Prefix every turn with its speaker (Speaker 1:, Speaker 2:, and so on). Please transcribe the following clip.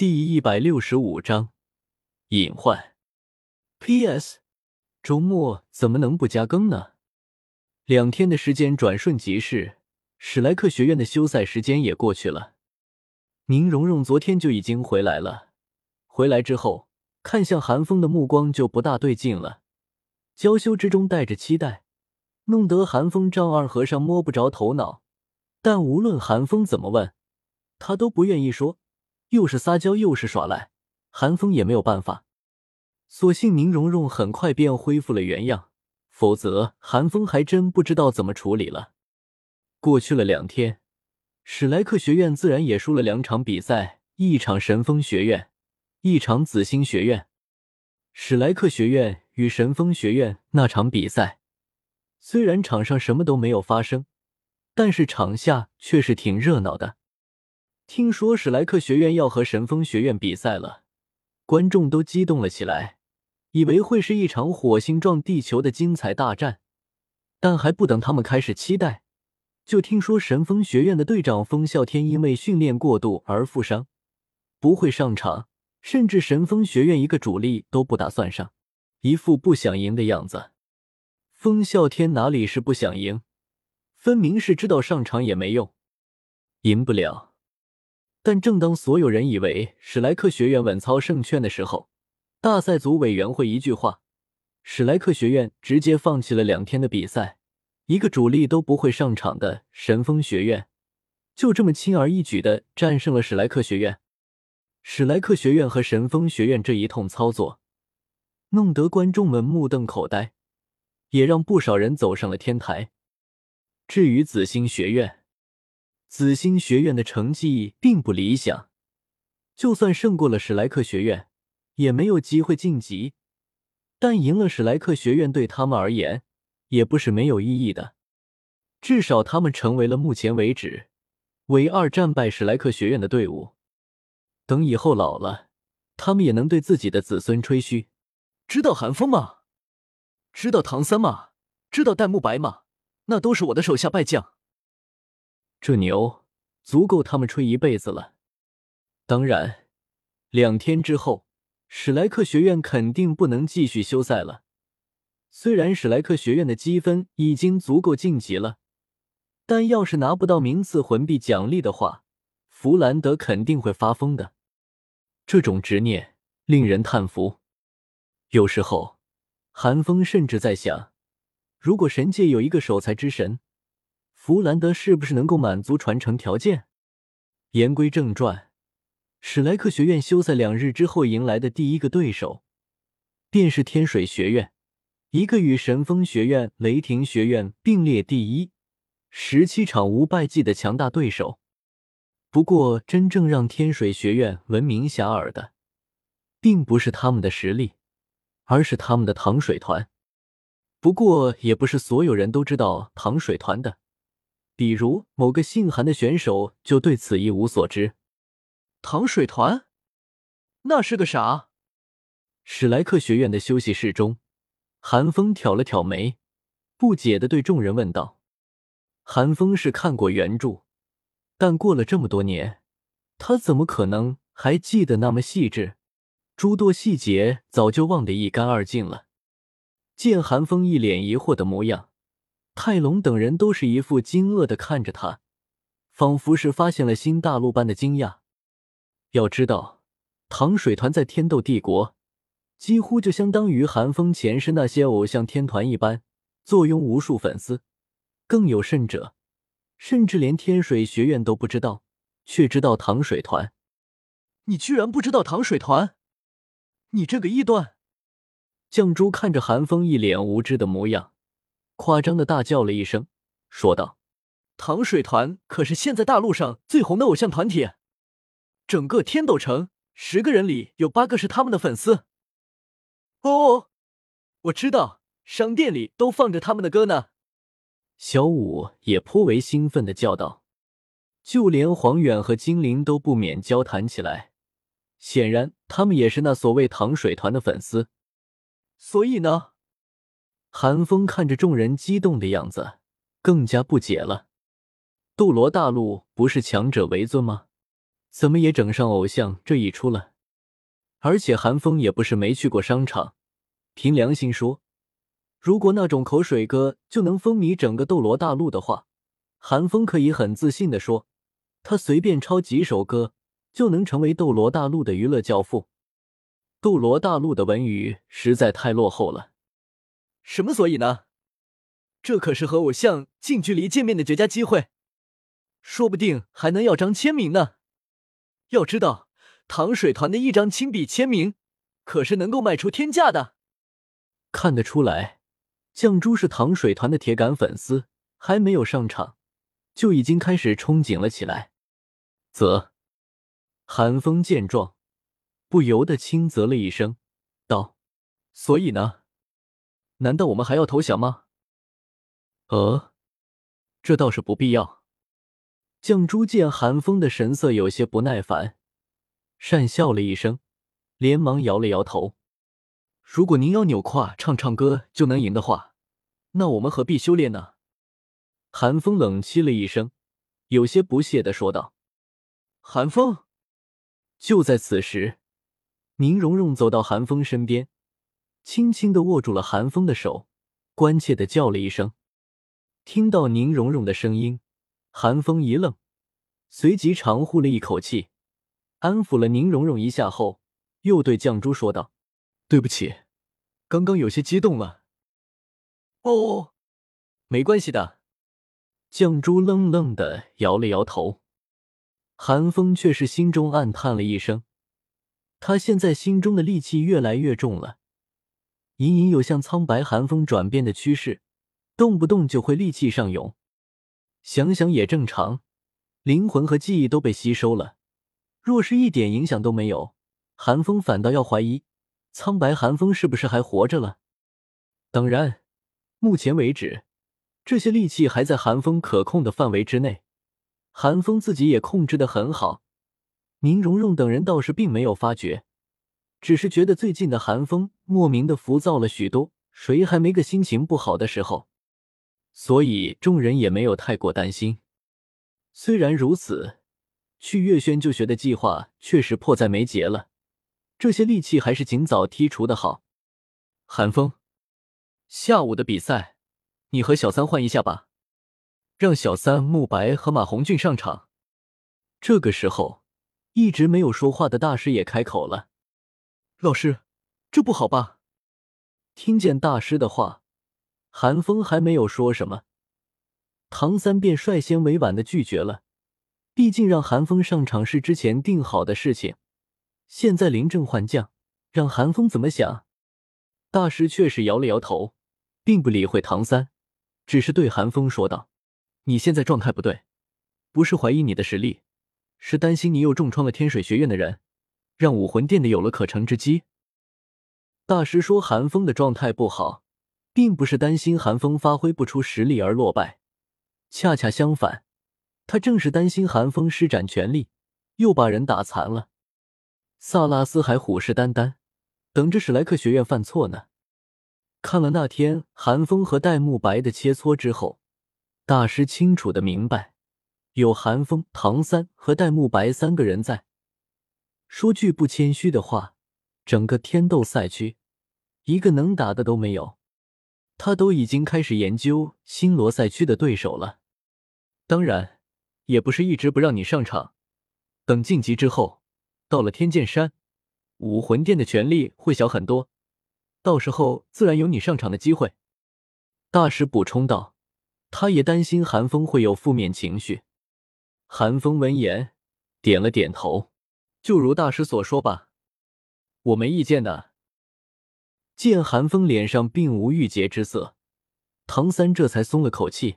Speaker 1: 第一百六十五章隐患。P.S. 周末怎么能不加更呢？两天的时间转瞬即逝，史莱克学院的休赛时间也过去了。宁荣荣昨天就已经回来了，回来之后看向韩风的目光就不大对劲了，娇羞之中带着期待，弄得韩风丈二和尚摸不着头脑。但无论韩风怎么问，他都不愿意说。又是撒娇又是耍赖，韩风也没有办法。所幸宁荣荣很快便恢复了原样，否则韩风还真不知道怎么处理了。过去了两天，史莱克学院自然也输了两场比赛，一场神风学院，一场紫星学院。史莱克学院与神风学院那场比赛，虽然场上什么都没有发生，但是场下却是挺热闹的。听说史莱克学院要和神风学院比赛了，观众都激动了起来，以为会是一场火星撞地球的精彩大战。但还不等他们开始期待，就听说神风学院的队长风啸天因为训练过度而负伤，不会上场，甚至神风学院一个主力都不打算上，一副不想赢的样子。风啸天哪里是不想赢，分明是知道上场也没用，赢不了。但正当所有人以为史莱克学院稳操胜券的时候，大赛组委员会一句话，史莱克学院直接放弃了两天的比赛，一个主力都不会上场的神风学院，就这么轻而易举的战胜了史莱克学院。史莱克学院和神风学院这一通操作，弄得观众们目瞪口呆，也让不少人走上了天台。至于紫星学院，紫星学院的成绩并不理想，就算胜过了史莱克学院，也没有机会晋级。但赢了史莱克学院对他们而言也不是没有意义的，至少他们成为了目前为止唯二战败史莱克学院的队伍。等以后老了，他们也能对自己的子孙吹嘘：知道韩风吗？知道唐三吗？知道戴沐白吗？那都是我的手下败将。这牛足够他们吹一辈子了。当然，两天之后，史莱克学院肯定不能继续休赛了。虽然史莱克学院的积分已经足够晋级了，但要是拿不到名次魂币奖励的话，弗兰德肯定会发疯的。这种执念令人叹服。有时候，韩风甚至在想，如果神界有一个守财之神。弗兰德是不是能够满足传承条件？言归正传，史莱克学院休赛两日之后迎来的第一个对手，便是天水学院，一个与神风学院、雷霆学院并列第一、十七场无败绩的强大对手。不过，真正让天水学院闻名遐迩的，并不是他们的实力，而是他们的糖水团。不过，也不是所有人都知道糖水团的。比如某个姓韩的选手就对此一无所知。糖水团，那是个啥？史莱克学院的休息室中，韩风挑了挑眉，不解的对众人问道：“韩风是看过原著，但过了这么多年，他怎么可能还记得那么细致？诸多细节早就忘得一干二净了。”见韩风一脸疑惑的模样。泰隆等人都是一副惊愕的看着他，仿佛是发现了新大陆般的惊讶。要知道，糖水团在天斗帝国几乎就相当于寒风前世那些偶像天团一般，坐拥无数粉丝。更有甚者，甚至连天水学院都不知道，却知道糖水团。你居然不知道糖水团？你这个异端！绛珠看着寒风一脸无知的模样。夸张的大叫了一声，说道：“糖水团可是现在大陆上最红的偶像团体，整个天斗城十个人里有八个是他们的粉丝。哦，我知道，商店里都放着他们的歌呢。”小五也颇为兴奋的叫道，就连黄远和精灵都不免交谈起来，显然他们也是那所谓糖水团的粉丝。所以呢？韩风看着众人激动的样子，更加不解了。斗罗大陆不是强者为尊吗？怎么也整上偶像这一出了。而且韩风也不是没去过商场，凭良心说，如果那种口水歌就能风靡整个斗罗大陆的话，韩风可以很自信的说，他随便抄几首歌就能成为斗罗大陆的娱乐教父。斗罗大陆的文娱实在太落后了。
Speaker 2: 什么所以呢？这可是和偶像近距离见面的绝佳机会，说不定还能要张签名呢。要知道，糖水团的一张亲笔签名可是能够卖出天价的。
Speaker 1: 看得出来，绛珠是糖水团的铁杆粉丝，还没有上场，就已经开始憧憬了起来。啧，韩风见状，不由得轻啧了一声，道：“
Speaker 2: 所以呢？难道我们还要投降吗？”
Speaker 1: 呃，这倒是不必要。绛珠见韩风的神色有些不耐烦，讪笑了一声，连忙摇了摇头。
Speaker 2: 如果您要扭胯唱唱歌就能赢的话，那我们何必修炼呢？
Speaker 1: 韩风冷凄了一声，有些不屑的说道。
Speaker 2: 韩风，
Speaker 1: 就在此时，宁荣荣走到韩风身边，轻轻的握住了韩风的手，关切的叫了一声。听到宁荣荣的声音，韩风一愣，随即长呼了一口气，安抚了宁荣荣一下后，又对绛珠说道：“
Speaker 2: 对不起，刚刚有些激动了。”“
Speaker 1: 哦，
Speaker 2: 没关系的。”
Speaker 1: 绛珠愣愣的摇了摇头。韩风却是心中暗叹了一声，他现在心中的戾气越来越重了，隐隐有向苍白寒风转变的趋势。动不动就会戾气上涌，想想也正常。灵魂和记忆都被吸收了，若是一点影响都没有，寒风反倒要怀疑苍白寒风是不是还活着了。当然，目前为止，这些戾气还在寒风可控的范围之内，寒风自己也控制的很好。宁荣荣等人倒是并没有发觉，只是觉得最近的寒风莫名的浮躁了许多。谁还没个心情不好的时候？所以众人也没有太过担心。虽然如此，去月轩就学的计划确实迫在眉睫了。这些戾气还是尽早剔除的好。
Speaker 2: 寒风，下午的比赛，你和小三换一下吧，让小三慕白和马红俊上场。
Speaker 1: 这个时候，一直没有说话的大师也开口了：“
Speaker 2: 老师，这不好吧？”
Speaker 1: 听见大师的话。韩风还没有说什么，唐三便率先委婉的拒绝了。毕竟让韩风上场是之前定好的事情，现在临阵换将，让韩风怎么想？大师却是摇了摇头，并不理会唐三，只是对韩风说道：“你现在状态不对，不是怀疑你的实力，是担心你又重创了天水学院的人，让武魂殿的有了可乘之机。”大师说韩风的状态不好。并不是担心韩风发挥不出实力而落败，恰恰相反，他正是担心韩风施展全力又把人打残了。萨拉斯还虎视眈眈，等着史莱克学院犯错呢。看了那天韩风和戴沐白的切磋之后，大师清楚的明白，有韩风、唐三和戴沐白三个人在，说句不谦虚的话，整个天斗赛区一个能打的都没有。他都已经开始研究新罗赛区的对手了，当然，也不是一直不让你上场。等晋级之后，到了天剑山，武魂殿的权力会小很多，到时候自然有你上场的机会。大师补充道，他也担心韩风会有负面情绪。韩风闻言点了点头，
Speaker 2: 就如大师所说吧，我没意见的。
Speaker 1: 见韩风脸上并无郁结之色，唐三这才松了口气，